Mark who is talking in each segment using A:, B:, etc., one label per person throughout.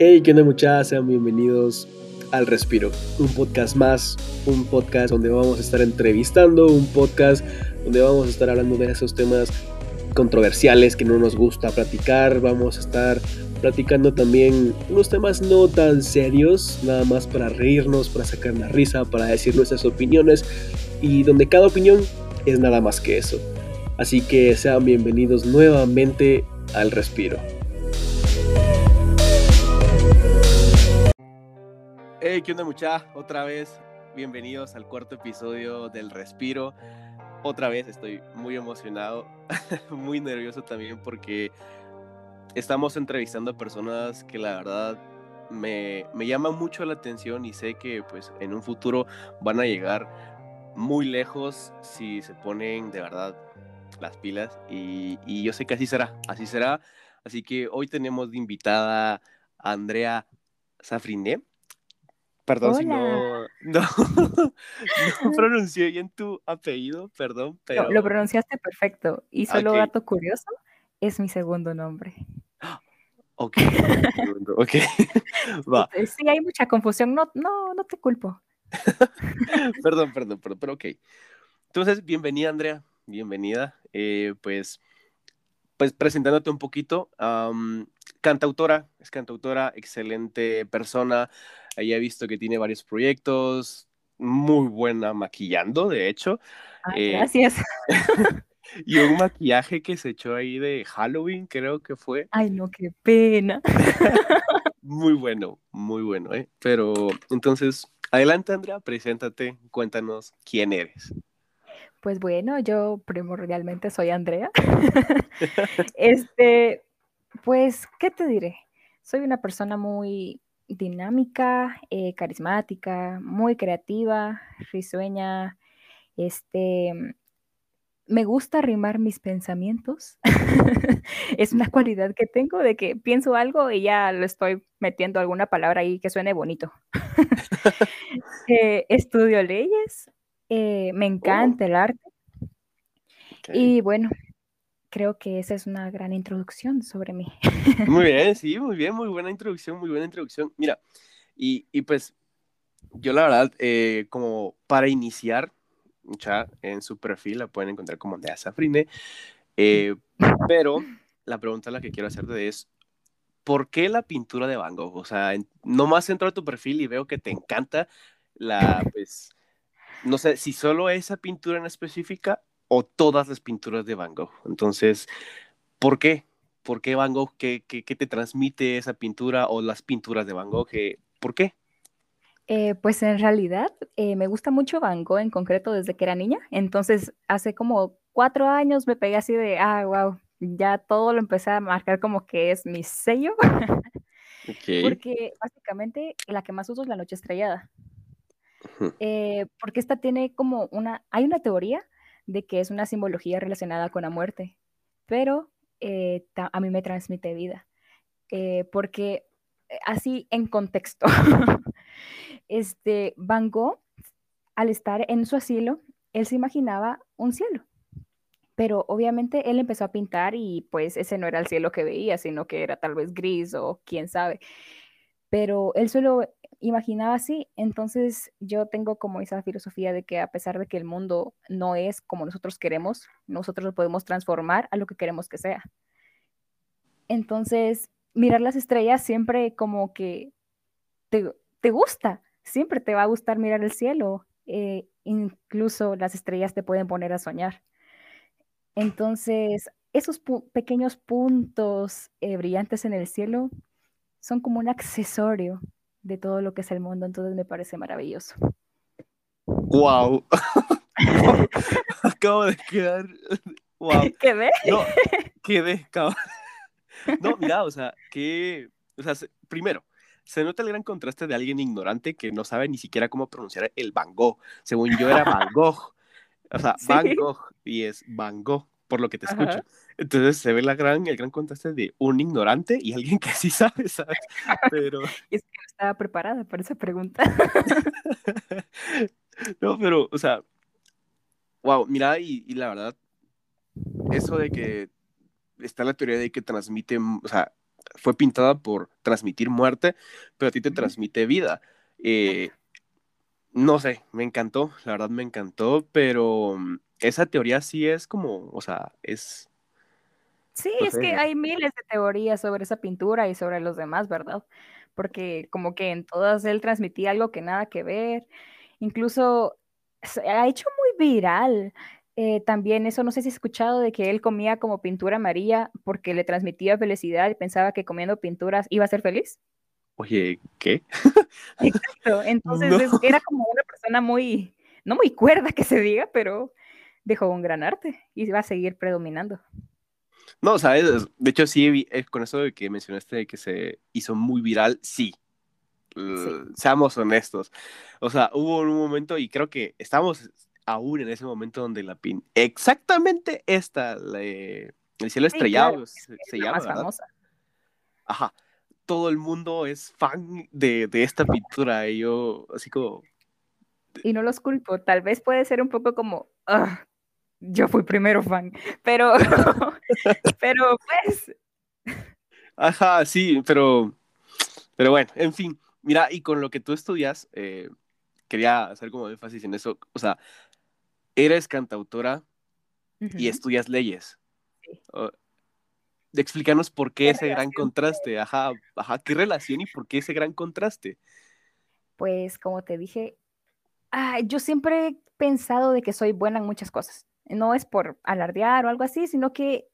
A: Hey, ¿qué onda muchachas? Sean bienvenidos al Respiro, un podcast más, un podcast donde vamos a estar entrevistando, un podcast donde vamos a estar hablando de esos temas controversiales que no nos gusta platicar, vamos a estar platicando también unos temas no tan serios, nada más para reírnos, para sacar la risa, para decir nuestras opiniones y donde cada opinión es nada más que eso. Así que sean bienvenidos nuevamente al Respiro. Hey, ¿qué onda mucha? Otra vez, bienvenidos al cuarto episodio del Respiro. Otra vez estoy muy emocionado, muy nervioso también porque estamos entrevistando a personas que la verdad me, me mucho la atención y sé que pues en un futuro van a llegar muy lejos si se ponen de verdad las pilas y, y yo sé que así será, así será. Así que hoy tenemos de invitada a Andrea Safriné. Perdón si no, no, no, pronuncié bien tu apellido, perdón, pero...
B: lo pronunciaste perfecto. Y solo dato curioso, es mi segundo nombre.
A: Ok, ok,
B: va. Sí, hay mucha confusión, no, no, no te culpo.
A: perdón, perdón, perdón, pero ok. Entonces, bienvenida, Andrea, bienvenida. Eh, pues, pues presentándote un poquito, cantautora, es cantautora, excelente persona, Ahí he visto que tiene varios proyectos, muy buena maquillando, de hecho.
B: Eh, gracias.
A: y un maquillaje que se echó ahí de Halloween, creo que fue.
B: Ay, no, qué pena.
A: muy bueno, muy bueno, ¿eh? Pero entonces, adelante, Andrea, preséntate, cuéntanos quién eres.
B: Pues bueno, yo primordialmente soy Andrea. este, pues, ¿qué te diré? Soy una persona muy dinámica, eh, carismática, muy creativa, risueña. Este, me gusta rimar mis pensamientos. es una cualidad que tengo de que pienso algo y ya lo estoy metiendo alguna palabra ahí que suene bonito. Eh, estudio leyes, eh, me oh. encanta el arte. Y bueno, creo que esa es una gran introducción sobre mí.
A: Muy bien, sí, muy bien, muy buena introducción, muy buena introducción. Mira, y, y pues yo la verdad, eh, como para iniciar, ya en su perfil la pueden encontrar como Andrea Safrine, eh, pero la pregunta la que quiero hacerte es, ¿por qué la pintura de Van Gogh? O sea, nomás entro a tu perfil y veo que te encanta la, pues, no sé, si solo esa pintura en específica o todas las pinturas de Van Gogh. Entonces, ¿por qué? ¿Por qué Van Gogh? ¿Qué, qué, te transmite esa pintura o las pinturas de Van Gogh? ¿Por qué?
B: Eh, pues en realidad eh, me gusta mucho Van Gogh en concreto desde que era niña. Entonces, hace como cuatro años me pegué así de, ah, wow, ya todo lo empecé a marcar como que es mi sello. Porque básicamente la que más uso es la noche estrellada. Eh, porque esta tiene como una, hay una teoría de que es una simbología relacionada con la muerte, pero eh, a mí me transmite vida, eh, porque eh, así en contexto, este Van Gogh, al estar en su asilo, él se imaginaba un cielo, pero obviamente él empezó a pintar y pues ese no era el cielo que veía, sino que era tal vez gris o quién sabe. Pero él solo imaginaba así. Entonces yo tengo como esa filosofía de que a pesar de que el mundo no es como nosotros queremos, nosotros lo podemos transformar a lo que queremos que sea. Entonces, mirar las estrellas siempre como que te, gusta, siempre te va a gustar mirar el cielo. Eh, incluso las estrellas te pueden poner a soñar. Entonces, esos pequeños puntos eh, brillantes en el cielo son como un accesorio de todo lo que es el mundo, entonces me parece maravilloso.
A: ¡Wow! Acabo de quedar. ¡Wow!
B: ¿Quedé?
A: No, quedé, cabrón. No, mira, o sea, que. O sea, primero, se nota el gran contraste de alguien ignorante que no sabe ni siquiera cómo pronunciar el Van Gogh. Según yo era Van Gogh. O sea, Van Gogh y es Van Gogh, por lo que te escucho. Entonces se ve la gran, el gran contraste de un ignorante y alguien que sí sabe, ¿sabes? Pero...
B: es que no estaba preparada para esa pregunta.
A: no, pero, o sea, wow, mira, y, y, la verdad, eso de que está la teoría de que transmite, o sea, fue pintada por transmitir muerte, pero a ti te transmite vida. Eh, no sé, me encantó, la verdad me encantó, pero mm, esa teoría sí es como, o sea, es...
B: Sí, es que hay miles de teorías sobre esa pintura y sobre los demás, ¿verdad? Porque como que en todas él transmitía algo que nada que ver. Incluso se ha hecho muy viral eh, también eso, no sé si has escuchado de que él comía como pintura amarilla porque le transmitía felicidad y pensaba que comiendo pinturas iba a ser feliz.
A: Oye, ¿qué?
B: Exacto, entonces era como una persona muy, no muy cuerda que se diga, pero dejó un gran arte y va a seguir predominando.
A: No, sabes, de hecho sí, eh, con eso de que mencionaste de que se hizo muy viral, sí. Seamos honestos. O sea, hubo un momento y creo que estamos aún en ese momento donde la pin. Exactamente esta, el cielo estrellado se, llama. famosa. Ajá. Todo el mundo es fan de, esta pintura. Y yo, así como.
B: Y no los culpo. Tal vez puede ser un poco como. yo fui primero fan. Pero. pero pues.
A: Ajá, sí, pero. Pero bueno, en fin. Mira, y con lo que tú estudias, eh, quería hacer como énfasis en eso. O sea, eres cantautora y estudias leyes. explícanos por qué, ese gran contraste, ajá, ajá, qué relación y por qué ese gran contraste.
B: Pues como te dije, ah, yo siempre he pensado de que soy buena en muchas cosas. No es por alardear o algo así, sino que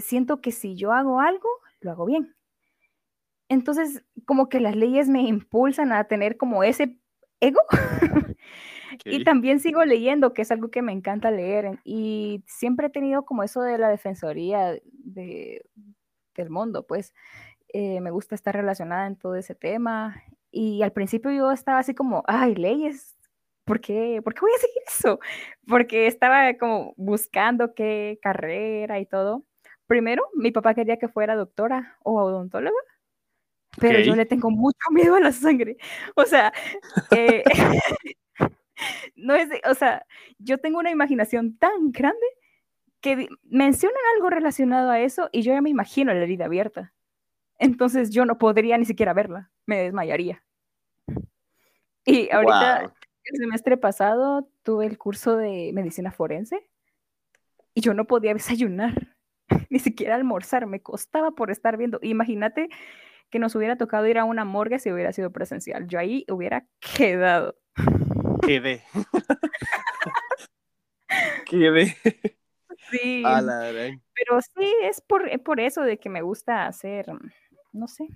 B: siento que si yo hago algo, lo hago bien. Entonces, como que las leyes me impulsan a tener como ese ego Y también sigo leyendo, que es algo que me encanta leer. Y siempre he tenido como eso de la defensoría de, del mundo, pues eh, me gusta estar relacionada en todo ese tema. Y al principio yo estaba así como, ay, leyes, ¿por qué? ¿Por qué voy a seguir eso? Porque estaba como buscando qué carrera y todo. Primero, mi papá quería que fuera doctora o odontóloga, pero yo le tengo mucho miedo a la sangre. O sea, eh, no es, o sea, yo tengo una imaginación tan grande que mencionan algo relacionado a eso y yo ya me imagino la herida abierta. Entonces yo no podría ni siquiera verla, me desmayaría. Y ahorita, el semestre pasado, tuve el curso de medicina forense y yo no podía desayunar, ni siquiera almorzar, me costaba por estar viendo. Imagínate que nos hubiera tocado ir a una morgue si hubiera sido presencial. Yo ahí hubiera quedado.
A: Quedé. Quedé.
B: Sí. Pero sí, es por, por, eso de que me gusta hacer, no sé,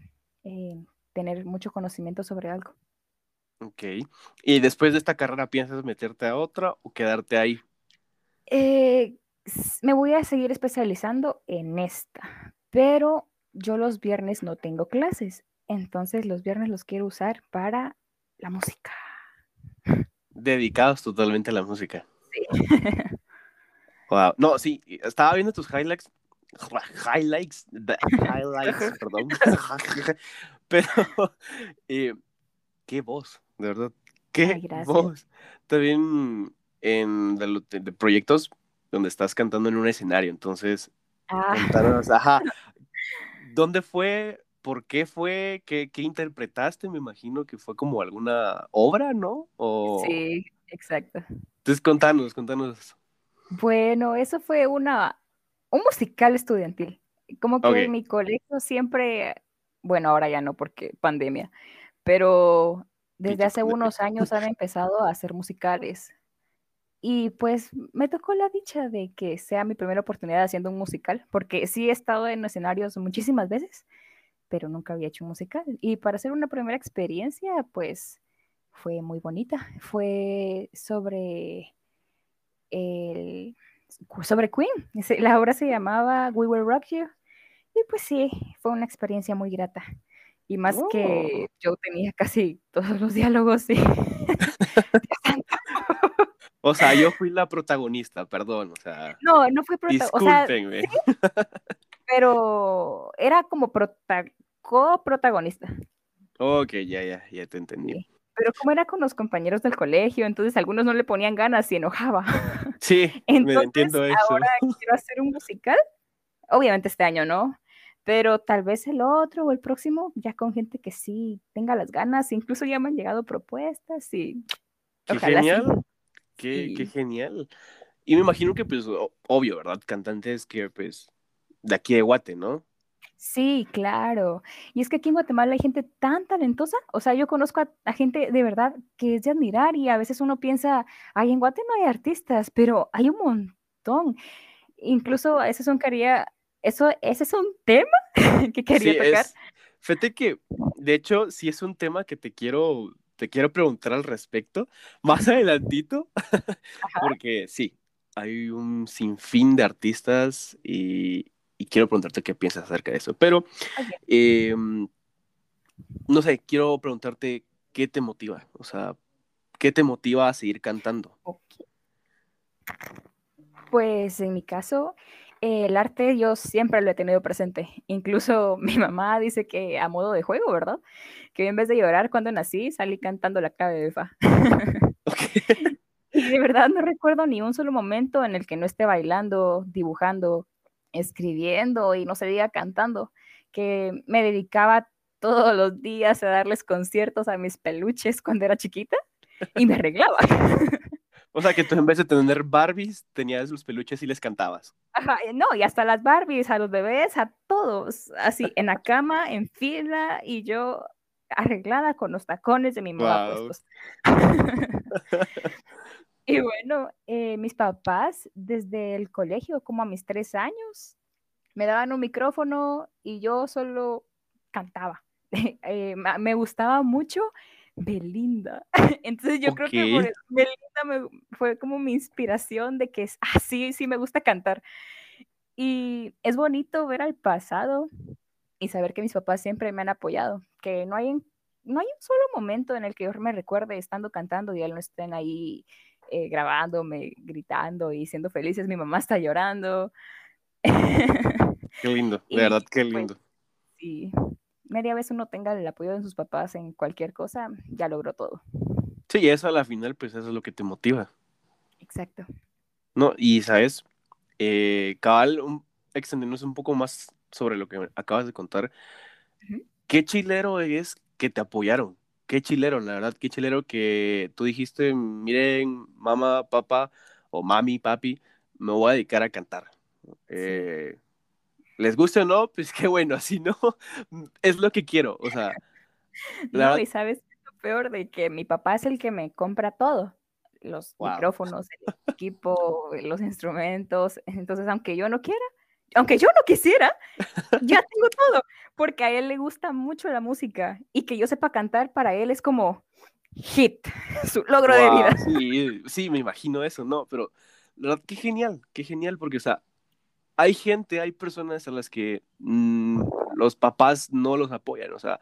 B: eh, tener mucho conocimiento sobre algo.
A: Ok. ¿Y después de esta carrera piensas meterte a otra o quedarte ahí?
B: Eh, me voy a seguir especializando en esta, pero yo los viernes no tengo clases, entonces los viernes los quiero usar para la música
A: dedicados totalmente a la música. Sí. Wow. No, sí, estaba viendo tus highlights. Highlights, highlights, perdón. Pero, eh, qué voz, de verdad. Qué voz. También en de, proyectos donde estás cantando en un escenario, entonces, ah. ajá, ¿dónde fue? ¿Por qué fue? ¿Qué, interpretaste? Me imagino que fue como alguna obra, ¿no?
B: Sí, exacto.
A: Entonces, contanos, contanos.
B: Bueno, eso fue una, un musical estudiantil. Como que en mi colegio siempre, bueno, ahora ya no porque pandemia, pero desde hace unos años han empezado a hacer musicales. Y pues me tocó la dicha de que sea mi primera oportunidad haciendo un musical, porque sí he estado en escenarios muchísimas veces, pero nunca había hecho un musical. Y para hacer una primera experiencia, pues fue muy bonita. Fue sobre el sobre Queen. La obra se llamaba We Will Rock You. Y pues sí, fue una experiencia muy grata. Y más que oh. yo tenía casi todos los diálogos. Y...
A: o sea, yo fui la protagonista, perdón. O sea,
B: no, no fui protagonista. pero era como protagonista coprotagonista.
A: Ok, ya, ya, ya te entendí.
B: Pero como era con los compañeros del colegio, entonces algunos no le ponían ganas y enojaba.
A: Sí, entonces, me entiendo eso.
B: Ahora quiero hacer un musical, obviamente este año no, pero tal vez el otro o el próximo, ya con gente que sí tenga las ganas, incluso ya me han llegado propuestas y...
A: Qué genial, qué, qué genial. Y me imagino que, pues, obvio, ¿verdad? Cantantes que, pues, de aquí de Guate, ¿no?
B: Sí, claro. Y es que aquí en Guatemala hay gente tan talentosa. O sea, yo conozco a, gente de verdad que es de admirar y a veces uno piensa, ay, en Guate no hay artistas, pero hay un montón. Incluso ese es un quería, eso, ese es un tema que quería tocar.
A: fíjate que, de hecho, sí es un tema que te quiero, te quiero preguntar al respecto más adelantito, porque sí, hay un sinfín de artistas y, y quiero preguntarte qué piensas acerca de eso. Pero, em, no sé, quiero preguntarte qué te motiva, o sea, qué te motiva a seguir cantando.
B: Pues en mi caso, el arte yo siempre lo he tenido presente. Incluso mi mamá dice que a modo de juego, ¿verdad? Que en vez de llorar cuando nací, salí cantando la clave de Fa. y de verdad no recuerdo ni un solo momento en el que no esté bailando, dibujando, escribiendo y no se diga cantando, que me dedicaba todos los días a darles conciertos a mis peluches cuando era chiquita y me arreglaba.
A: O sea, que tú en vez de tener Barbies, tenías los peluches y les cantabas.
B: Ajá, no, y hasta las Barbies, a los bebés, a todos, así, en la cama, en fila, y yo arreglada con los tacones de mi mamá puestos. Y bueno, eh, mis papás desde el colegio, como a mis tres años, me daban un micrófono y yo solo cantaba. Eh, me gustaba mucho Belinda. Entonces yo creo que Belinda fue como mi inspiración de que es así, sí me gusta cantar. Y es bonito ver al pasado y saber que mis papás siempre me han apoyado, que no hay, no hay un solo momento en el que yo me recuerde estando cantando y él no estén ahí eh, grabándome, gritando y siendo felices. Mi mamá está llorando.
A: Qué lindo, de verdad, qué pues, lindo.
B: sí, media vez uno tenga el apoyo de sus papás en cualquier cosa, ya logró todo.
A: Sí, eso a la final, pues eso es lo que te motiva.
B: Exacto.
A: No, y sabes, eh, cabal, un, extendernos un poco más sobre lo que acabas de contar. ¿Qué chilero es que te apoyaron? qué chilero, la verdad, qué chilero que tú dijiste, miren, mamá, papá, o mami, papi, me voy a dedicar a cantar. Eh, ¿Les gusta o no? Pues qué bueno, así no, es lo que quiero, o sea.
B: no, y sabes lo peor de que mi papá es el que me compra todo, los micrófonos, el equipo, los instrumentos, entonces aunque yo no quiera, aunque yo no quisiera, ya tengo todo, porque a él le gusta mucho la música y que yo sepa cantar para él es como hit, su logro de vida.
A: Sí, sí, me imagino eso, ¿no? Pero la verdad, qué genial, qué genial, porque, o sea, hay gente, hay personas a las que mm, los papás no los apoyan, o sea,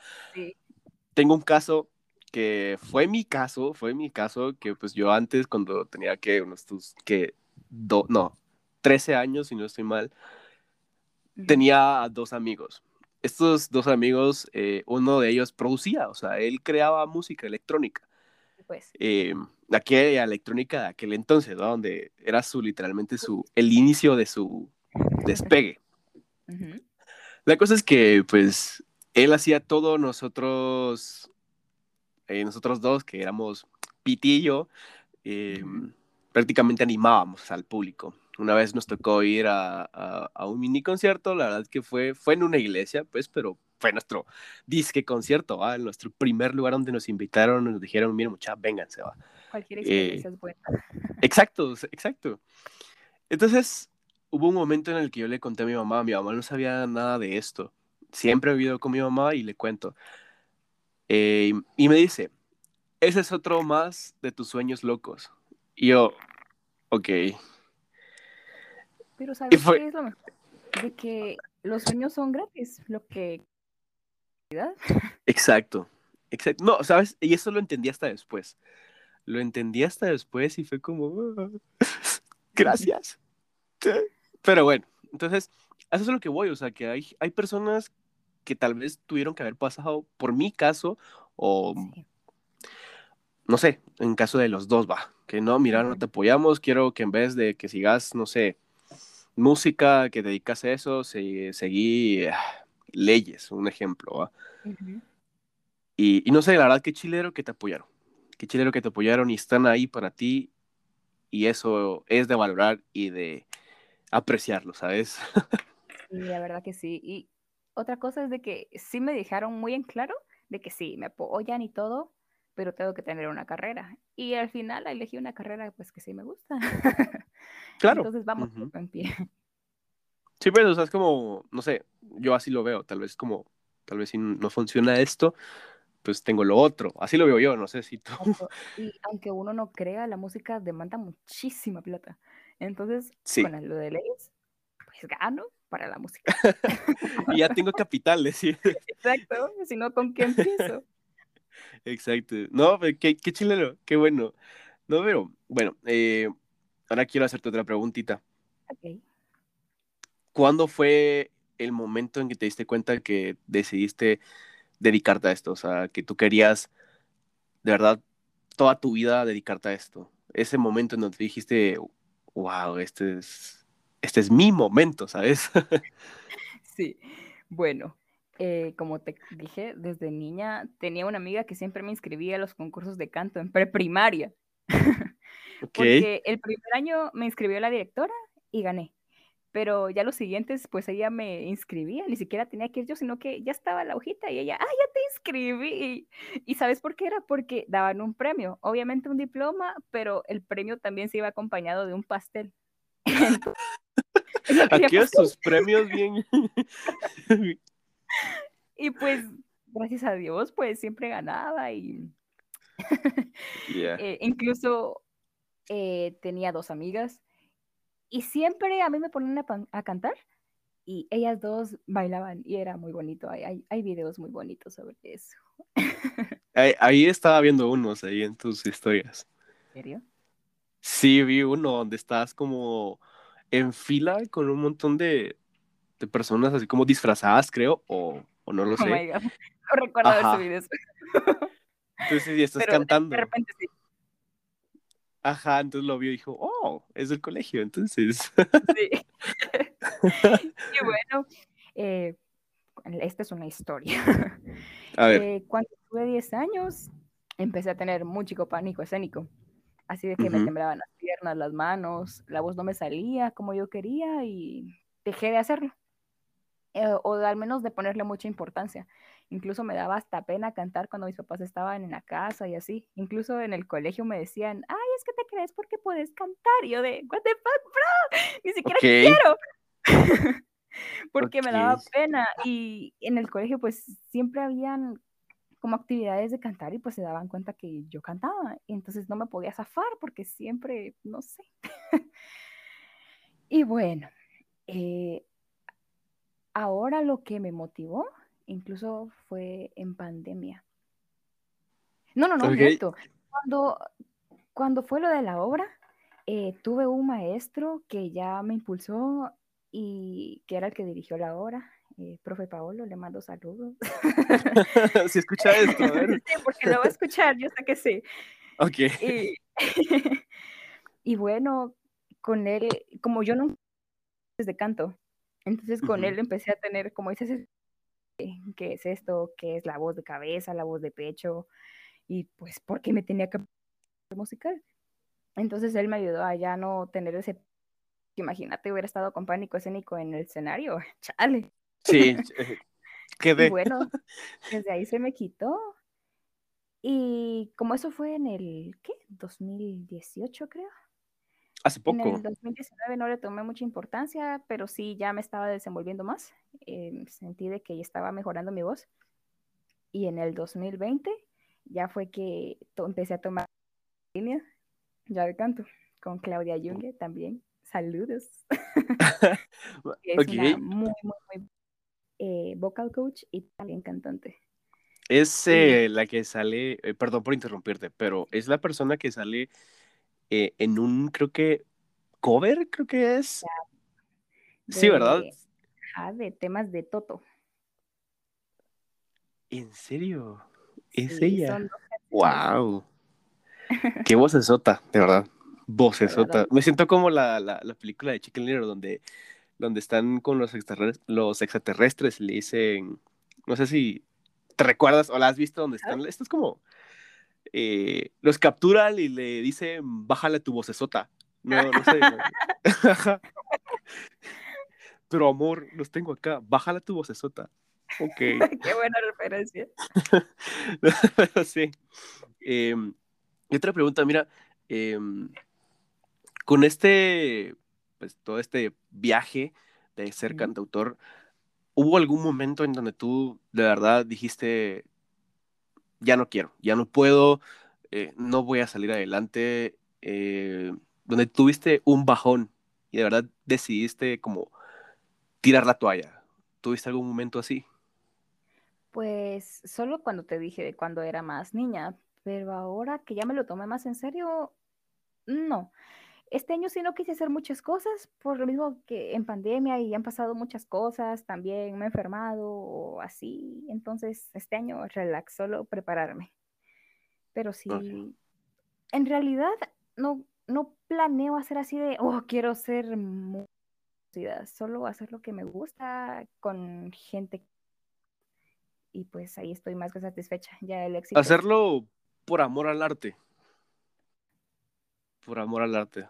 A: tengo un caso que fue mi caso, fue mi caso, que pues yo antes cuando tenía que unos, que, no, 13 años, si no estoy mal, tenía dos amigos. Estos dos amigos, eh, uno de ellos producía, o sea, él creaba música electrónica.
B: Pues.
A: Eh, aquella electrónica de aquel entonces, donde era su literalmente su el inicio de su despegue. La cosa es que, pues, él hacía todo, nosotros, eh, nosotros dos, que éramos Pitillo, em, prácticamente animábamos al público. Una vez nos tocó ir a, un mini concierto, la verdad que fue, fue en una iglesia, pues, pero fue nuestro disque concierto, ¿va? nuestro primer lugar donde nos invitaron, nos dijeron, miren mucha, vénganse, va.
B: Cualquier experiencia eh, es buena.
A: Exacto, exacto. Entonces, hubo un momento en el que yo le conté a mi mamá, mi mamá no sabía nada de esto. Siempre he vivido con mi mamá y le cuento. Eh, y me dice, ese es otro más de tus sueños locos. Y yo, ok,
B: pero ¿sabes qué es lo mejor? De que los sueños son gratis, lo que...
A: Exacto, exacto. No, ¿sabes? Y eso lo entendí hasta después. Lo entendí hasta después y fue como... Ah, gracias. Pero bueno, entonces, eso es lo que voy, o sea, que hay, hay personas que tal vez tuvieron que haber pasado por mi caso o... No sé, en caso de los dos, va, que no, mira, no te apoyamos, quiero que en vez de que sigas, no sé, música, que dedicas a eso, seguí leyes, un ejemplo. y, y, no sé, la verdad, qué chilero que te apoyaron. Qué chilero que te apoyaron y están ahí para ti. Y eso es de valorar y de apreciarlo, ¿sabes?
B: sí, la verdad que sí. Y otra cosa es de que sí me dejaron muy en claro de que sí, me apoyan y todo, pero tengo que tener una carrera. Y al final elegí una carrera pues que sí me gusta.
A: Claro.
B: Entonces vamos en pie.
A: Sí, pero o sea, es como, no sé, yo así lo veo, tal vez como, tal vez si no funciona esto, pues tengo lo otro. Así lo veo yo, no sé si tú.
B: Y aunque uno no crea, la música demanda muchísima plata. Entonces, con lo de leyes, pues gano para la música.
A: y ya tengo capitales, sí.
B: Exacto, si no, ¿con qué empiezo?
A: Exacto. No, qué, qué chileno, qué bueno. No, pero, bueno, eh, ahora quiero hacerte otra preguntita.
B: Ok.
A: ¿Cuándo fue el momento en que te diste cuenta que decidiste dedicarte a esto? O sea, que tú querías, de verdad, toda tu vida dedicarte a esto. Ese momento en donde dijiste, wow, este es, este es mi momento, ¿sabes?
B: sí, bueno, eh, como te dije, desde niña tenía una amiga que siempre me inscribía a los concursos de canto en preprimaria. Porque el primer año me inscribió la directora y gané. Pero ya los siguientes, pues ella me inscribía, ni siquiera tenía que ir yo, sino que ya estaba la hojita y ella, ah, ya te inscribí. ¿Y sabes por qué era? Porque daban un premio, obviamente un diploma, pero el premio también se iba acompañado de un pastel.
A: Aquí sus premios bien.
B: y pues, gracias a Dios, pues siempre ganaba y eh, incluso eh, tenía dos amigas y siempre a mí me ponían a, cantar y ellas dos bailaban y era muy bonito. Hay, hay, videos muy bonitos sobre eso.
A: ahí, estaba viendo unos ahí en tus historias.
B: ¿En serio?
A: Sí, vi uno donde estás como en fila con un montón de, de personas así como disfrazadas, creo, o, o no lo oh sé.
B: No recuerdo video.
A: Entonces, y estás cantando.
B: De repente sí.
A: Ajá, entonces lo vio y dijo, oh, es del colegio, entonces.
B: Sí. y bueno, eh, esta es una historia.
A: A ver.
B: Eh, cuando tuve 10 años, empecé a tener mucho pánico escénico. Así de que me temblaban las piernas, las manos, la voz no me salía como yo quería y dejé de hacerlo. Eh, o al menos de ponerle mucha importancia. Incluso me daba hasta pena cantar cuando mis papás estaban en la casa y así. Incluso en el colegio me decían, ay, es que te crees porque puedes cantar. Y yo de, what the fuck, bro, ni siquiera quiero. porque me daba pena. Y en el colegio pues siempre habían como actividades de cantar y pues se daban cuenta que yo cantaba. Y entonces no me podía zafar porque siempre, no sé. y bueno, eh, ahora lo que me motivó incluso fue en pandemia. No, no, no, Cuando, cuando fue lo de la obra, eh, tuve un maestro que ya me impulsó y que era el que dirigió la obra, eh, profe Paolo, le mando saludos.
A: si escucha esto, a ver.
B: Sí, porque lo va a escuchar, yo sé que sí.
A: Ok.
B: Y, y bueno, con él, como yo no desde canto, entonces con él empecé a tener, como dices, qué es esto, qué es la voz de cabeza, la voz de pecho, y pues por qué me tenía que musical. Entonces él me ayudó a ya no tener ese, imagínate, hubiera estado con pánico escénico en el escenario, chale.
A: Sí, quedé.
B: Y bueno, desde ahí se me quitó. Y como eso fue en el, ¿qué? 2018 creo.
A: Hace poco.
B: En el 2019 no le tomé mucha importancia, pero sí ya me estaba desenvolviendo más. Eh, sentí de que ya estaba mejorando mi voz. Y en el 2020 ya fue que empecé a tomar línea ya de canto con Claudia Junge también. Saludos. es una muy, muy, muy eh, vocal coach y también cantante.
A: Es eh, la que sale, perdón por interrumpirte, pero es la persona que sale eh, en un, creo que, cover, creo que es. sí, ¿verdad?
B: Ah, de temas de Toto.
A: ¿En serio? ¿Es ella? ¡Wow! Qué vocesota, de verdad. Vocesota. Me siento como la, la, la película de Chicken Little donde donde están con los extraterrestres, los extraterrestres, le dicen, no sé si te recuerdas o la has visto donde están, esto es como, eh, los capturan y le dicen, bájale tu vocesota. No, no sé. Pero amor, los tengo acá, bájale tu vocesota. Ok.
B: Qué buena referencia.
A: sí. Em, y otra pregunta, mira, em, con este, pues todo este viaje de ser cantautor, ¿hubo algún momento en donde tú de verdad dijiste, ya no quiero, ya no puedo, eh, no voy a salir adelante, eh, donde tuviste un bajón y de verdad decidiste como tirar la toalla? ¿Tuviste algún momento así?
B: Pues solo cuando te dije de cuando era más niña, pero ahora que ya me lo tomé más en serio, no. Este año sí no quise hacer muchas cosas, por lo mismo que en pandemia y han pasado muchas cosas, también me he enfermado o así, entonces este año relax, solo prepararme. Pero sí, en realidad no, no planeo hacer así de, oh, quiero ser solo hacer lo que me gusta con gente y pues ahí estoy más que satisfecha. Ya el éxito.
A: Hacerlo por amor al arte. Por amor al arte.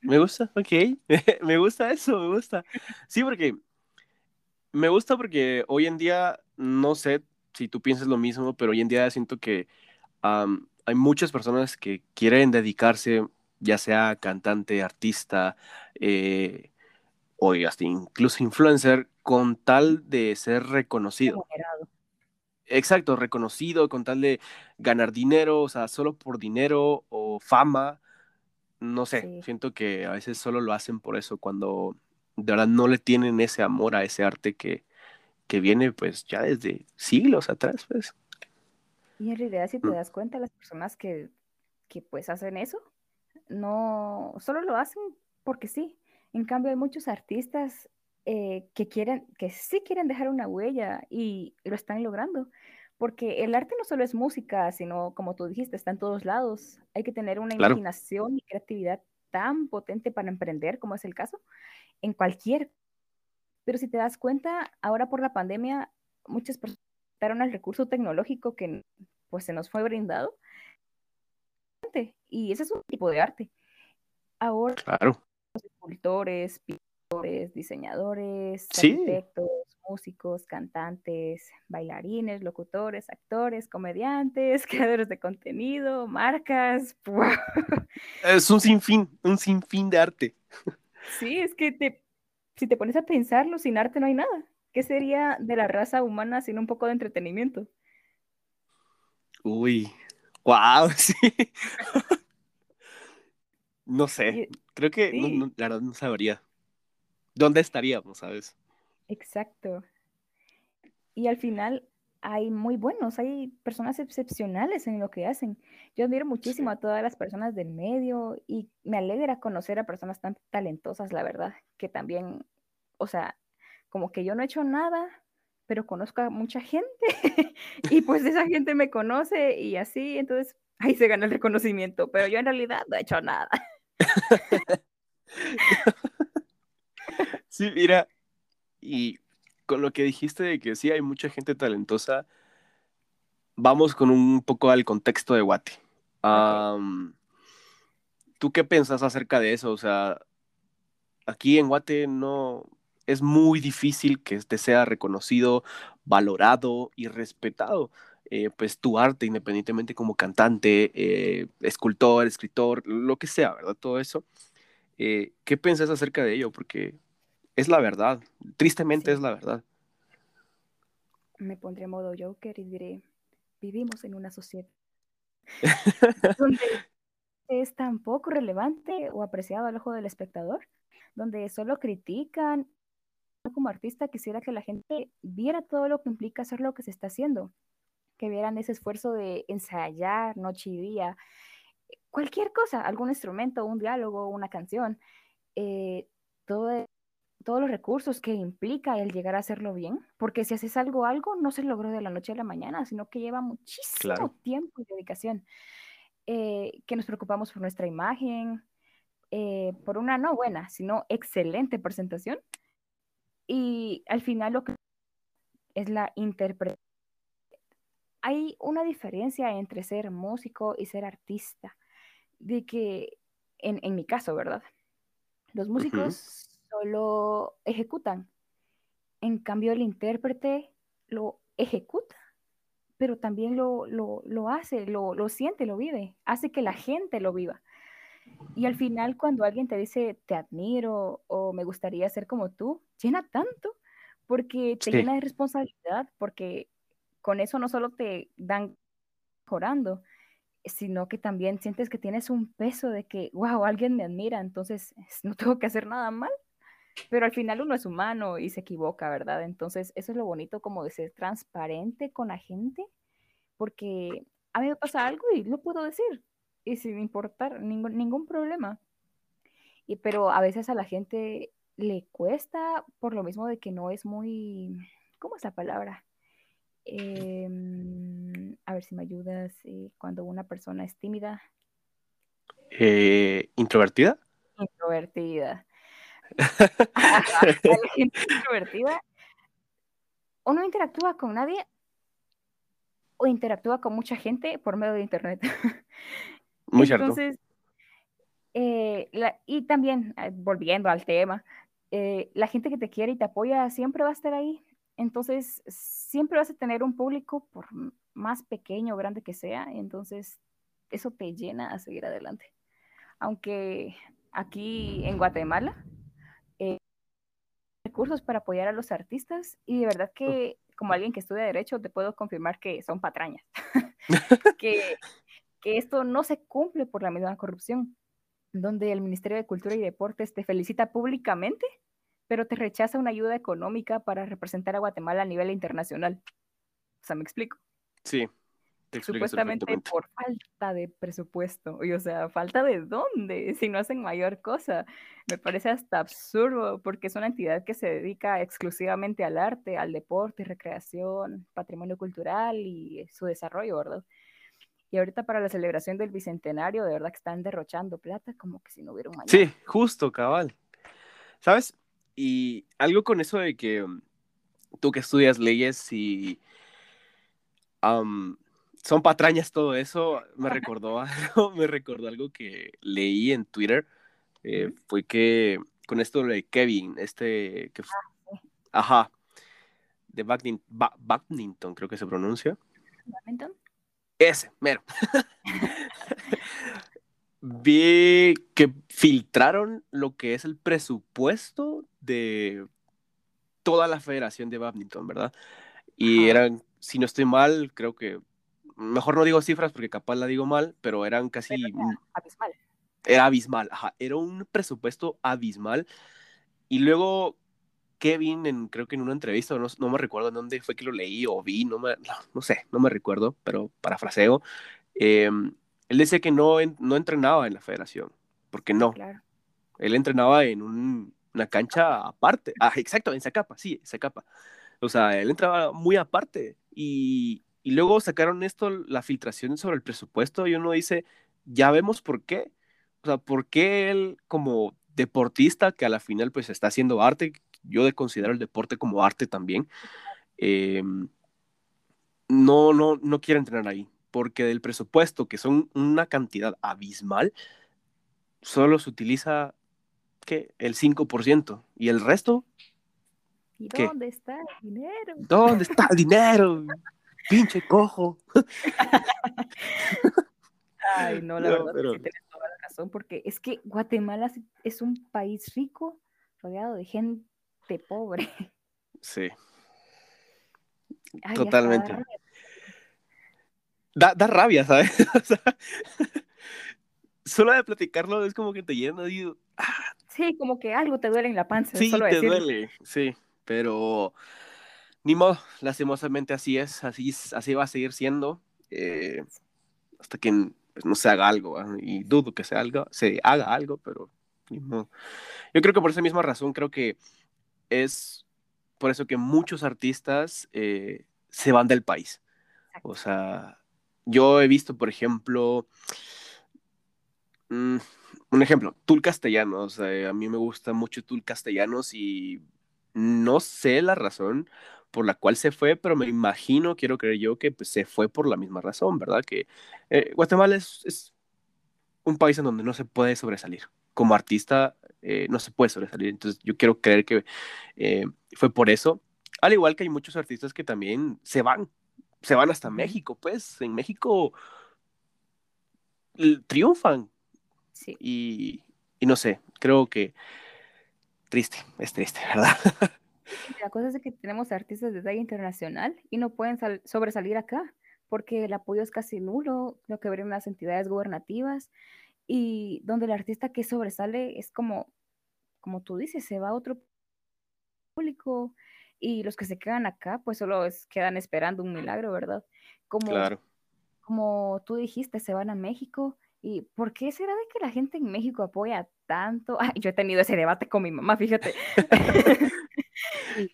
A: Me gusta, ok. me gusta eso, me gusta. Sí, porque me gusta porque hoy en día, no sé si tú piensas lo mismo, pero hoy en día siento que hay muchas personas que quieren dedicarse, ya sea cantante, artista, eh, o hasta incluso influencer, con tal de ser reconocido. Exacto, reconocido con tal de ganar dinero, o sea, solo por dinero o fama. No sé, siento que a veces solo lo hacen por eso, cuando de verdad no le tienen ese amor a ese arte que, que viene pues ya desde siglos atrás, pues.
B: Y en realidad si te mm. das cuenta, las personas que, que pues hacen eso, no, solo lo hacen porque sí. En cambio hay muchos artistas eh, que quieren, que sí quieren dejar una huella y lo están logrando. Porque el arte no solo es música, sino, como tú dijiste, está en todos lados. Hay que tener una imaginación y creatividad tan potente para emprender, como es el caso, en cualquier. Pero si te das cuenta, ahora por la pandemia, muchas personas daron el recurso tecnológico que pues se nos fue brindado. Y ese es un tipo de arte. Ahora,
A: claro.
B: los escultores, diseñadores, arquitectos, músicos, cantantes, bailarines, locutores, actores, comediantes, creadores de contenido, marcas.
A: Es un sinfín, un sinfín de arte.
B: Sí, es que te, si te pones a pensarlo, sin arte no hay nada. ¿Qué sería de la raza humana sin un poco de entretenimiento?
A: Uy, wow, sí. no sé, creo que la verdad no sabría. ¿dónde estaríamos, sabes?
B: Exacto. Y al final hay muy buenos, hay personas excepcionales en lo que hacen. Yo admiro muchísimo a todas las personas del medio y me alegra conocer a personas tan talentosas, la verdad, que también, o sea, como que yo no he hecho nada, pero conozco a mucha gente y pues esa gente me conoce y así, entonces ahí se gana el reconocimiento, pero yo en realidad no he hecho nada.
A: Sí, mira, y con lo que dijiste de que sí hay mucha gente talentosa, vamos con un poco al contexto de Guate. ¿Tú qué piensas acerca de eso? O sea, aquí en Guate no es muy difícil que este sea reconocido, valorado y respetado. Eh, pues tu arte, independientemente como cantante, eh, escultor, escritor, lo que sea, ¿verdad? Todo eso. Eh, ¿Qué piensas acerca de ello? Porque es la verdad, tristemente es la verdad.
B: Me pondré modo Joker y diré, vivimos en una sociedad donde es tan poco relevante o apreciado al ojo del espectador, donde solo critican. Como artista quisiera que la gente viera todo lo que implica hacer lo que se está haciendo, que vieran ese esfuerzo de ensayar noche y día, cualquier cosa, algún instrumento, un diálogo, una canción, eh, todo todos los recursos que implica el llegar a hacerlo bien, porque si haces algo, algo no se logró de la noche a la mañana, sino que lleva muchísimo tiempo y dedicación, eh, que nos preocupamos por nuestra imagen, eh, por una no buena, sino excelente presentación, Y al final lo que es la interpretación. Hay una diferencia entre ser músico y ser artista, de que, en, en mi caso, ¿verdad? Los músicos solo ejecutan, en cambio el intérprete lo ejecuta, pero también lo, lo, lo hace, lo, lo siente, lo vive, hace que la gente lo viva. Y al final, cuando alguien te dice, te admiro o me gustaría ser como tú, llena tanto porque te llena de responsabilidad, porque con eso no solo te dan mejorando, sino que también sientes que tienes un peso de que, wow, alguien me admira, entonces no tengo que hacer nada mal. Pero al final uno es humano y se equivoca, ¿verdad? Entonces eso es lo bonito como de ser transparente con la gente, porque a mí me pasa algo y lo puedo decir, y sin importar ningún, ningún problema. Y, pero a veces a la gente le cuesta por lo mismo de que no es muy, ¿cómo es la palabra? Em, a ver si me ayudas, eh, cuando una persona es tímida.
A: Eh, ¿Introvertida?
B: Introvertida. la gente introvertida o no interactúa con nadie o interactúa con mucha gente por medio de internet.
A: Muy Entonces,
B: eh, y también, volviendo al tema, eh, la gente que te quiere y te apoya siempre va a estar ahí. Entonces, siempre vas a tener un público, por más pequeño o grande que sea, entonces eso te llena a seguir adelante. Aunque aquí en Guatemala, eh, recursos para apoyar a los artistas y de verdad que como alguien que estudia derecho te puedo confirmar que son patrañas, que, que esto no se cumple por la misma corrupción donde el Ministerio de Cultura y Deportes te felicita públicamente, pero te rechaza una ayuda económica para representar a Guatemala a nivel internacional. O sea, ¿me explico?
A: Sí.
B: Te Supuestamente por falta de presupuesto. Y, o sea, ¿falta de dónde? Si no hacen mayor cosa. Me parece hasta absurdo porque es una entidad que se dedica exclusivamente al arte, al deporte, recreación, patrimonio cultural y su desarrollo, ¿verdad? Y ahorita para la celebración del bicentenario, de verdad que están derrochando plata como que si no hubiera un mañana.
A: Sí, justo, cabal. ¿Sabes? Y algo con eso de que um, tú que estudias leyes y um, son patrañas todo eso, me recordó algo, me recordó algo que leí en Twitter. Eh, fue que con esto de Kevin, este que ah, ajá, de Badminton, creo que se pronuncia. ¿Badminton? Ese, mero. Vi que filtraron lo que es el presupuesto de toda la federación de badminton, ¿verdad? Y eran, si no estoy mal, creo que, mejor no digo cifras porque capaz la digo mal, pero eran casi...
B: era abismal.
A: Era abismal, ajá, era un presupuesto abismal. Y luego Kevin, en, creo que en una entrevista, no, no, me recuerdo en dónde fue que lo leí o vi, no, me, no, sé, no me recuerdo, pero parafraseo. Eh, él dice que no, no entrenaba en la federación, porque no. Él entrenaba en una cancha aparte. Ah, exacto, en Zacapa, sí, Zacapa. O sea, él entraba muy aparte. Y, y luego sacaron esto, la filtración sobre el presupuesto, y uno dice, ya vemos por qué. O sea, ¿por qué él como deportista que a la final pues está haciendo arte, yo considero el deporte como arte también, eh, no, no, no quiero entrenar ahí, porque del presupuesto, que son una cantidad abismal, solo se utiliza ¿qué? el 5%, y el resto...
B: ¿Y dónde está el dinero?
A: ¿Dónde está el dinero? Pinche cojo.
B: Ay, no, la verdad que tienes toda la razón, porque es que Guatemala es un país rico, rodeado de gente pobre.
A: Sí. Totalmente. Da, da, rabia, ¿sabes? solo de platicarlo es como que te llena y...
B: Ah. Sí, como que algo te duele en la panza.
A: Sí, te duele, sí, pero ni modo, lastimosamente así es, así, así va a seguir siendo eh, hasta que pues, no se haga algo, y dudo que se haga, se haga algo, pero ni modo. Yo creo que por esa misma razón creo que es por eso que muchos artistas eh, se van del país. O sea, yo he visto, por ejemplo, mm, un ejemplo, Tul Castellanos. a mí me gusta mucho Tul Castellanos y no sé la razón por la cual se fue, pero me imagino, quiero creer yo, que pues, se fue por la misma razón, ¿verdad? Que eh, Guatemala es, un país en donde no se puede sobresalir. Como artista eh, no se puede sobresalir. Entonces yo quiero creer que eh, fue por eso. Al igual que hay muchos artistas que también se van, se van hasta México, pues en México triunfan.
B: Sí.
A: Y, y no sé, creo que triste, es triste, ¿verdad?
B: La cosa es que tenemos artistas de talla internacional y no pueden sobresalir acá porque el apoyo es casi nulo, lo que ven las entidades gubernativas y donde el artista que sobresale es como, como tú dices, se va a otro público y los que se quedan acá pues solo quedan esperando un milagro, ¿verdad? Como,
A: claro.
B: como tú dijiste, se van a México ¿Y por qué será de que la gente en México apoya tanto? yo he tenido ese debate con mi mamá, fíjate.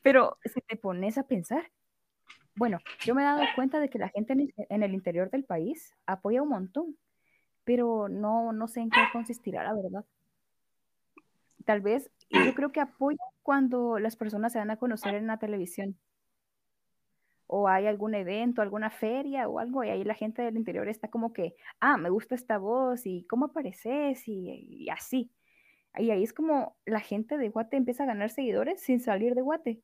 B: Pero si te pones a pensar, bueno, yo me he dado cuenta de que la gente en el, interior del país apoya un montón, pero no, no sé en qué consistirá, la verdad. Tal vez, yo creo que apoya cuando las personas se van a conocer en la televisión o hay algún evento, alguna feria o algo, y ahí la gente del interior está como que, ah, me gusta esta voz y cómo apareces y, así. Y ahí es como la gente de Guate empieza a ganar seguidores sin salir de Guate.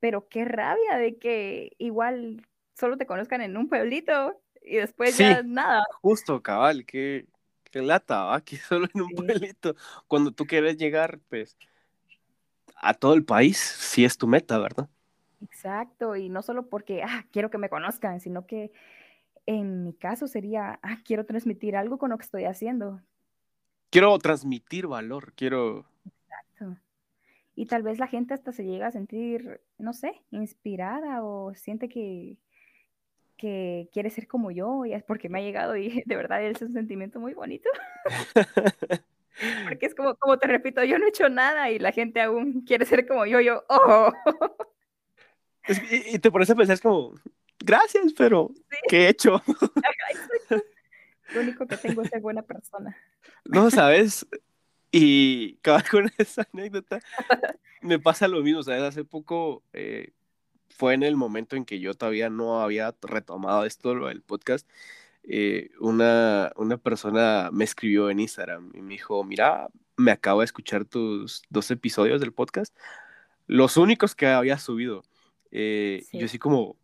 B: Pero qué rabia de que igual solo te conozcan en un pueblito y después ya nada.
A: Justo, cabal, qué, qué lata, ¿va? que solo en un pueblito. Cuando tú quieres llegar, pues, a todo el país, sí es tu meta, ¿verdad?
B: Exacto, y no solo porque, ah, quiero que me conozcan, sino que en mi caso sería, ah, quiero transmitir algo con lo que estoy haciendo.
A: Quiero transmitir valor, quiero...
B: Exacto. Y tal vez la gente hasta se llega a sentir, no sé, inspirada o siente que, que quiere ser como yo, y es porque me ha llegado y de verdad es un sentimiento muy bonito. porque es como, como te repito, yo no he hecho nada y la gente aún quiere ser como yo, yo, oh.
A: y, te pones a pensar, es como, gracias, pero ¿qué he hecho?
B: Lo único que tengo es ser buena persona.
A: No, ¿sabes? Y con esa anécdota, me pasa lo mismo, ¿sabes? Hace poco eh, fue en el momento en que yo todavía no había retomado esto, lo del podcast. Eh, una, una persona me escribió en Instagram y me dijo, mira, me acabo de escuchar tus dos episodios del podcast, los únicos que había subido. Eh, yo así como,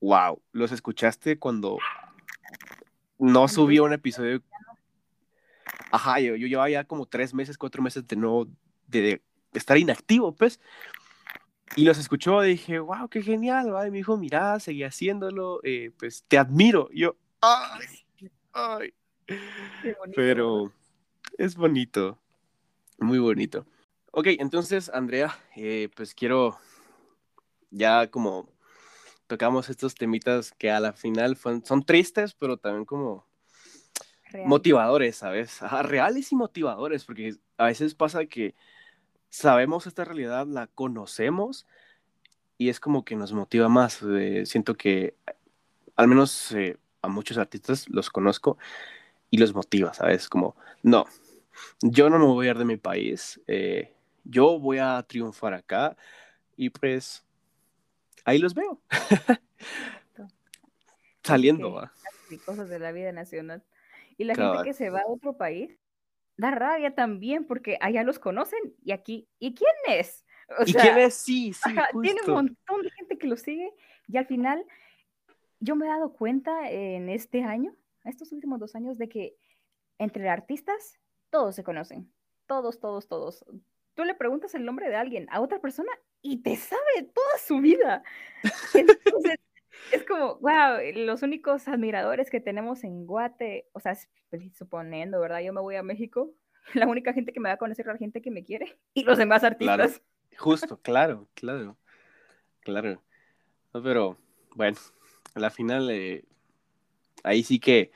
A: wow, ¿los escuchaste cuando no subía un episodio? Ajá, yo, yo llevaba ya como tres meses, cuatro meses de no, de, estar inactivo, pues. Y los escuchó dije, wow, qué genial, ¿va? Y me dijo, mira, seguí haciéndolo, eh, pues te admiro. Y yo, ay, ay. Pero es bonito, muy bonito. Ok, entonces, Andrea, eh, pues quiero ya como tocamos estos temitas que a la final son tristes, pero también como motivadores, ¿sabes? reales y motivadores, porque a veces pasa que sabemos esta realidad, la conocemos y es como que nos motiva más. Eh, siento que al menos eh, a muchos artistas los conozco y los motiva, ¿sabes? Como, no, yo no me voy a ir de mi país, eh, yo voy a triunfar acá y pues ahí los veo. Saliendo, va.
B: Cosas de la vida nacional. Y la gente que se va a otro país da rabia también porque allá los conocen y aquí, ¿y quién es?
A: ¿Y quién es? Sí, sí.
B: tiene un montón de gente que lo sigue y al final yo me he dado cuenta en este año, estos últimos dos años, de que entre artistas todos se conocen. Todos, todos, todos. Tú le preguntas el nombre de alguien a otra persona y te sabe toda su vida. Entonces, es como, wow, los únicos admiradores que tenemos en Guate, o sea, suponiendo, ¿verdad? Yo me voy a México, la única gente que me va a conocer es la gente que me quiere y los demás artistas.
A: Justo, claro, claro, claro. pero, bueno, a la final, eh, ahí sí que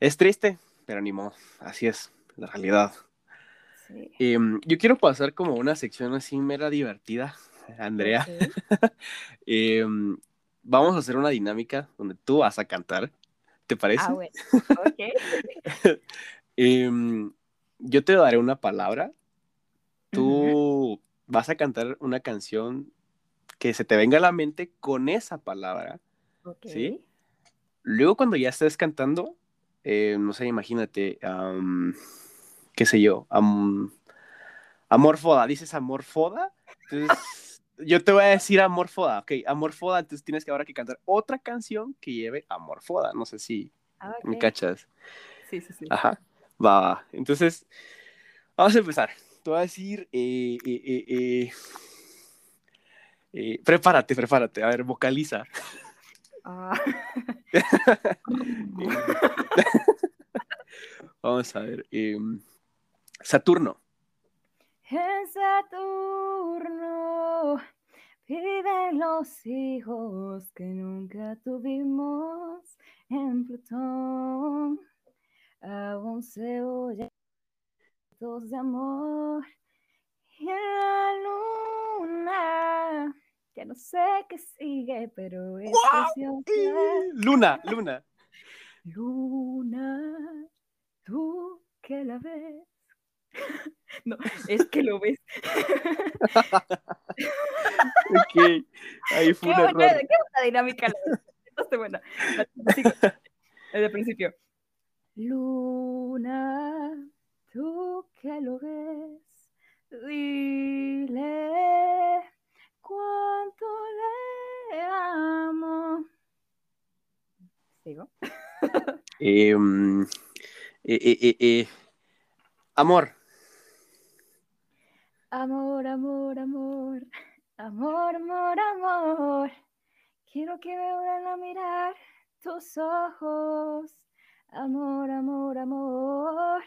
A: es triste, pero ni modo, así es la realidad. Em, yo quiero pasar como una sección así mera divertida, Andrea. Em, vamos a hacer una dinámica donde tú vas a cantar. ¿Te parece? Ah,
B: bueno.
A: Em, yo te daré una palabra. Tú vas a cantar una canción que se te venga a la mente con esa palabra. ¿Sí? Luego cuando ya estés cantando, no sé, imagínate, qué sé yo, amor foda, dices amor foda, entonces yo te voy a decir amor foda, ok, amor foda, entonces tienes que ahora que cantar otra canción que lleve amor foda, no sé si ah, me cachas.
B: Sí, sí, sí.
A: Ajá, va, va. Entonces, vamos a empezar. Te voy a decir, eh, eh, eh, prepárate, prepárate, a ver, vocaliza. Ah. Vamos a ver. Em, Saturno.
B: En Saturno viven los hijos que nunca tuvimos. En Plutón aún se oye de amor. Y en la luna ya no sé qué sigue, pero es preciosa.
A: Luna, Luna.
B: Luna, tú que la ves. No, es que lo ves.
A: ok, ahí fue.
B: Qué buena dinámica. Entonces, bueno, desde el principio. Luna, tú que lo ves, dile cuánto le amo. ¿Sigo?
A: Em, eh, eh, eh, amor.
B: Amor, amor, amor. Amor, amor, amor. Quiero que me vuelvan a mirar tus ojos. Amor, amor, amor.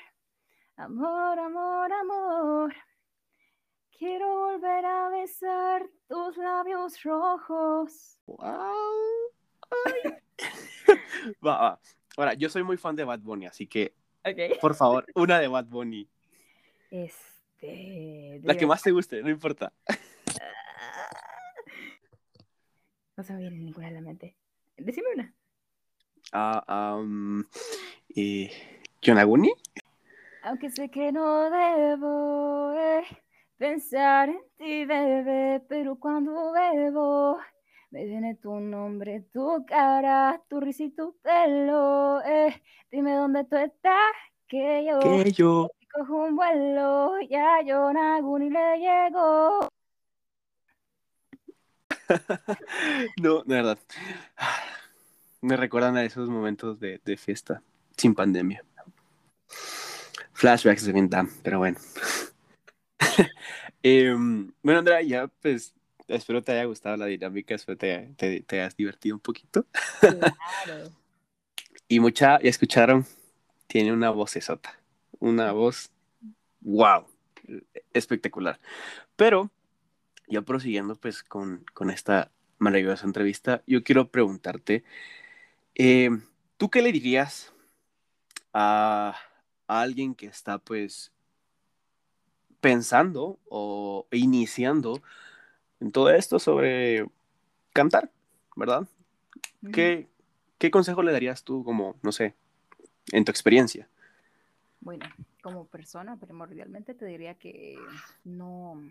B: Amor, amor, amor. Quiero volver a besar tus labios rojos.
A: Wow. va, va. Ahora, yo soy muy fan de Bad Bunny, así que, por favor, una de Bad Bunny.
B: Este.
A: La que más te guste, no importa.
B: no se me viene ninguna a la mente. Decime una.
A: Ah, um, eh, ¿Yonaguni?
B: Aunque sé que no debo, eh pensar en ti, bebé, pero cuando bebo me viene tu nombre, tu cara, tu risa y tu pelo. Eh, dime dónde tú estás, que yo,
A: que yo
B: cojo un vuelo, ya yo ni le llego.
A: no, de verdad. Me recuerdan a esos momentos de, de fiesta sin pandemia. Flashbacks de Vietnam, pero bueno. Em, bueno, Andrea, ya pues espero te haya gustado la dinámica, espero te, te, hayas divertido un poquito. Claro. y mucha, ya escucharon, tiene una voz esota, una voz, wow, espectacular. Pero, ya prosiguiendo pues con, con esta maravillosa entrevista, yo quiero preguntarte, em, ¿tú qué le dirías a, a alguien que está pues pensando o iniciando en todo esto sobre cantar, ¿verdad? ¿Qué, ¿Qué consejo le darías tú como, no sé, en tu experiencia?
B: Bueno, como persona, primordialmente te diría que no,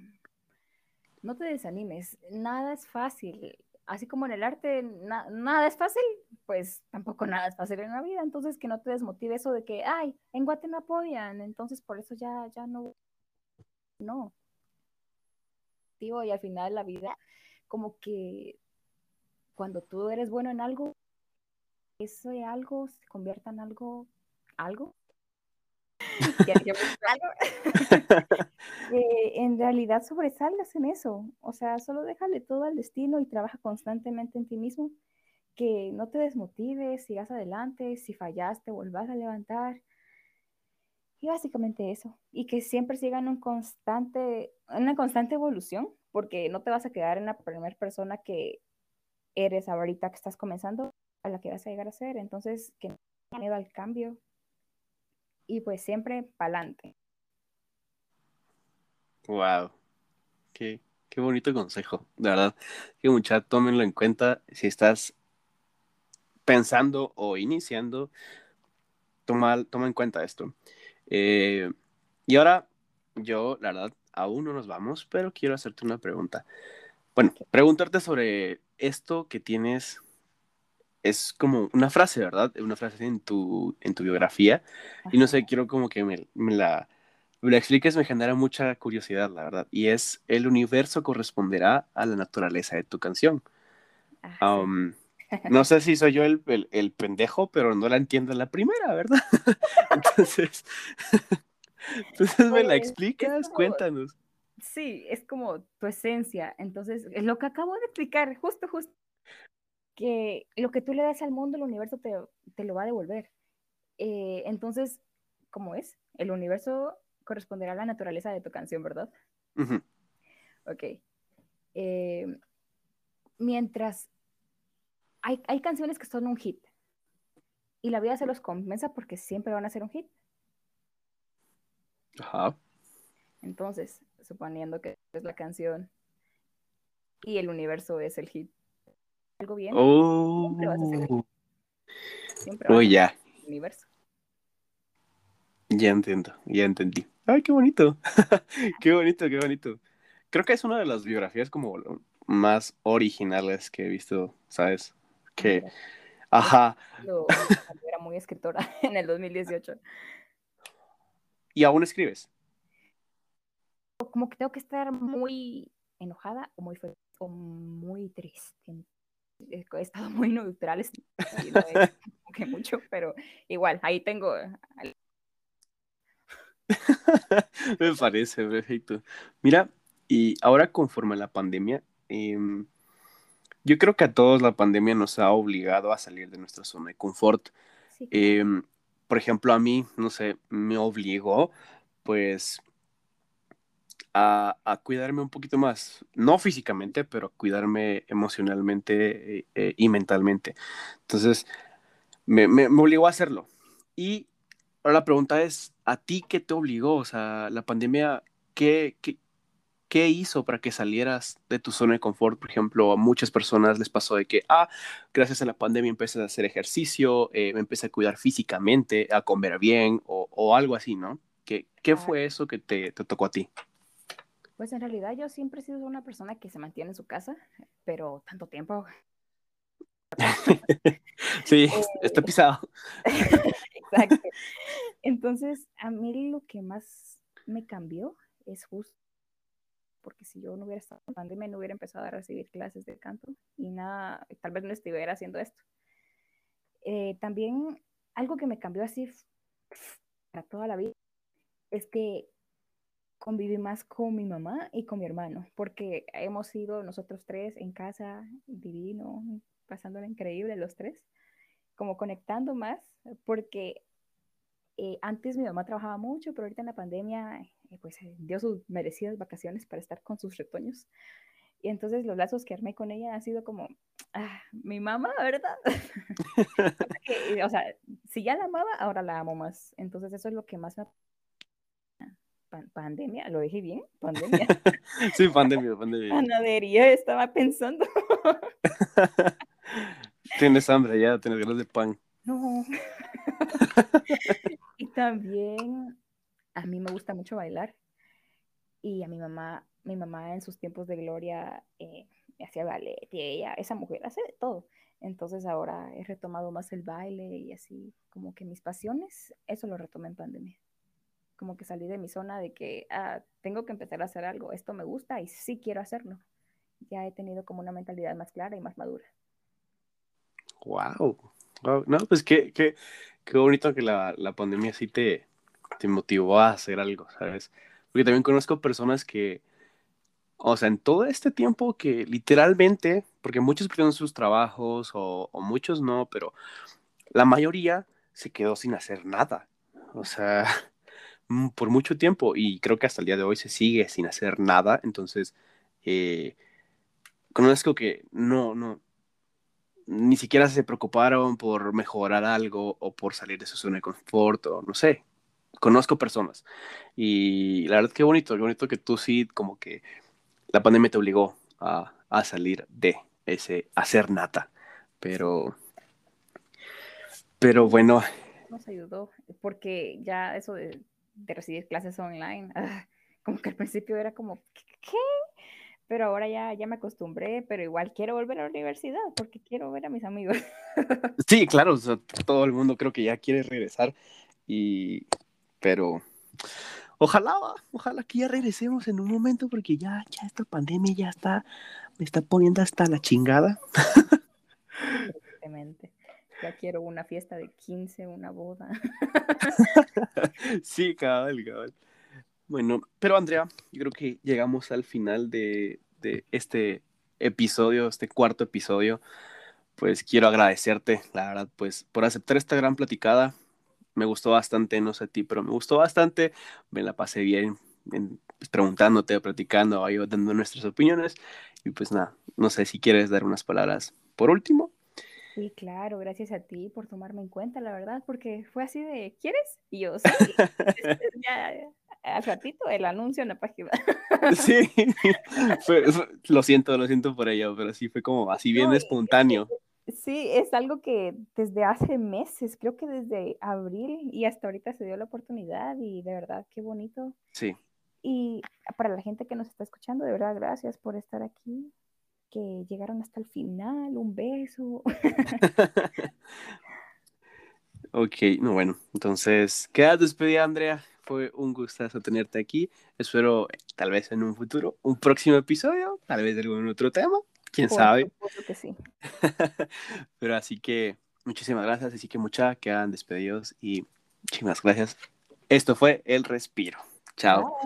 B: no te desanimes. Nada es fácil. Así como en el arte nada es fácil, pues tampoco nada es fácil en la vida. Entonces que no te desmotive eso de que, ay, en Guate me apoyan, entonces por eso ya, ya no no. Y al final de la vida, como que cuando tú eres bueno en algo, ese algo se convierta en algo, algo. en realidad sobresalgas en eso. O sea, solo déjale todo al destino y trabaja constantemente en ti mismo. Que no te desmotives, sigas adelante, si fallaste, vuelvas a levantar. Y básicamente eso. Y que siempre sigan un constante, una constante evolución, porque no te vas a quedar en la primera persona que eres ahorita que estás comenzando, a la que vas a llegar a ser. Entonces, que no miedo al cambio. Y pues siempre para adelante.
A: Wow. Qué, qué bonito consejo, de verdad. Que mucha tómenlo en cuenta si estás pensando o iniciando, toma, toma en cuenta esto. Eh, y ahora, yo, la verdad, aún no nos vamos, pero quiero hacerte una pregunta. Bueno, preguntarte sobre esto que tienes, es como una frase, ¿verdad? Una frase en tu, en tu biografía. Y no sé, quiero como que me, la, me la expliques, me genera mucha curiosidad, la verdad. Y es, el universo corresponderá a la naturaleza de tu canción. Ah, no sé si soy yo el, el, pendejo, pero no la entiendo la primera, ¿verdad? entonces, entonces me la pues, explicas, cuéntanos.
B: Sí, es como tu esencia. Entonces, lo que acabo de explicar, justo, justo, que lo que tú le das al mundo, el universo te, te lo va a devolver. Eh, entonces, ¿cómo es? El universo corresponderá a la naturaleza de tu canción, ¿verdad? Ok. Eh, mientras hay, hay canciones que son un hit y la vida se los compensa porque siempre van a ser un hit. Ajá. Entonces, suponiendo que es la canción y el universo es el hit, algo bien, siempre vas a ser hit.
A: Siempre vas ya. El universo. Ya entiendo, ya entendí. Ay, qué bonito. qué bonito, qué bonito. Creo que es una de las biografías como más originales que he visto, ¿sabes? Que, ajá.
B: era muy escritora en el 2018.
A: ¿Y aún escribes?
B: Como que tengo que estar muy enojada o muy feliz o muy triste. He estado muy neutral, que mucho, pero igual, ahí tengo.
A: Me parece perfecto. Mira, y ahora conforme a la pandemia, em, yo creo que a todos la pandemia nos ha obligado a salir de nuestra zona de confort. Em, por ejemplo, a mí, no sé, me obligó, pues, a, cuidarme un poquito más, no físicamente, pero a cuidarme emocionalmente eh, eh, y mentalmente. Entonces, me, me, obligó a hacerlo. Y ahora la pregunta es, ¿a ti qué te obligó? O sea, la pandemia, ¿qué, qué, ¿qué hizo para que salieras de tu zona de confort? Por ejemplo, a muchas personas les pasó de que, ah, gracias a la pandemia empecé a hacer ejercicio, eh, me empecé a cuidar físicamente, a comer bien o, algo así, ¿no? ¿Qué, qué fue eso que te, te, tocó a ti?
B: Pues en realidad yo siempre he sido una persona que se mantiene en su casa, pero tanto tiempo.
A: sí, eh, está pisado.
B: Exacto. Entonces, a mí lo que más me cambió es justo porque si yo no hubiera estado en pandemia, no hubiera empezado a recibir clases de canto y nada, tal vez no estuviera haciendo esto. Eh, también algo que me cambió así para toda la vida es que conviví más con mi mamá y con mi hermano, porque hemos sido nosotros tres en casa, divino, pasándolo increíble los tres, como conectando más, porque eh, antes mi mamá trabajaba mucho, pero ahorita en la pandemia pues eh, dio sus merecidas vacaciones para estar con sus retoños. Y entonces los lazos que armé con ella han sido como, ah, mi mamá, ¿verdad? o sea, si ya la amaba, ahora la amo más. Entonces eso es lo que más me... pandemia, ¿lo dije bien? Pandemia.
A: sí, pandemia, pandemia.
B: Panadería, estaba pensando.
A: tienes hambre ya, tienes ganas de pan.
B: No. y también a mí me gusta mucho bailar y a mi mamá, mi mamá en sus tiempos de gloria eh, hacía ballet y ella, esa mujer hace de todo. Entonces ahora he retomado más el baile y así como que mis pasiones, eso lo retomé en pandemia. Como que salí de mi zona de que ah, tengo que empezar a hacer algo, esto me gusta y sí quiero hacerlo. Ya he tenido como una mentalidad más clara y más madura.
A: Wow. No, pues qué, qué, qué bonito que la, la pandemia sí te, te motivó a hacer algo, ¿sabes? Porque también conozco personas que, o sea, en todo este tiempo que literalmente, porque muchos perdieron sus trabajos o, muchos no, pero la mayoría se quedó sin hacer nada. O sea, por mucho tiempo y creo que hasta el día de hoy se sigue sin hacer nada. Entonces, eh, conozco que no, no, ni siquiera se preocuparon por mejorar algo o por salir de su zona de confort o no sé, conozco personas. Y la verdad, qué bonito, qué bonito que tú sí, como que la pandemia te obligó a, salir de ese hacer nata. Pero, pero bueno.
B: Nos ayudó, porque ya eso de, recibir clases online, como que al principio era como, ¿qué? Pero ahora ya, ya me acostumbré, pero igual quiero volver a la universidad porque quiero ver a mis amigos.
A: Sí, claro, todo el mundo creo que ya quiere regresar, y, pero ojalá, ojalá que ya regresemos en un momento porque ya, ya esta pandemia ya está, me está poniendo hasta la chingada.
B: Ya quiero una fiesta de 15, una boda.
A: sí, cabal, cabal. Bueno, pero Andrea, yo creo que llegamos al final de, de este episodio, este cuarto episodio. Pues quiero agradecerte, la verdad, pues por aceptar esta gran platicada. Me gustó bastante, no sé a ti, pero me gustó bastante. Me la pasé bien pues, preguntándote, platicando, ahí dando nuestras opiniones. Y pues nada, no sé si quieres dar unas palabras por último.
B: Sí, claro, gracias a ti por tomarme en cuenta, la verdad, porque fue así de, ¿quieres? Y yo, sí. ya, al ratito el anuncio en la página.
A: sí, lo siento, lo siento por ello, pero sí fue como así bien espontáneo.
B: Sí, es algo que desde hace meses, creo que desde abril y hasta ahorita se dio la oportunidad y de verdad, qué bonito.
A: Sí.
B: Y para la gente que nos está escuchando, de verdad, gracias por estar aquí, que llegaron hasta el final, un beso.
A: ok, no, bueno, entonces, quedas despedida, Andrea. Fue un gustazo tenerte aquí. Espero, tal vez en un futuro, un próximo episodio, tal vez de algún otro tema, quién sabe.
B: Que sí.
A: Pero así que, muchísimas gracias. Así que, muchas quedan despedidos y muchísimas gracias. Esto fue El Respiro. Chao.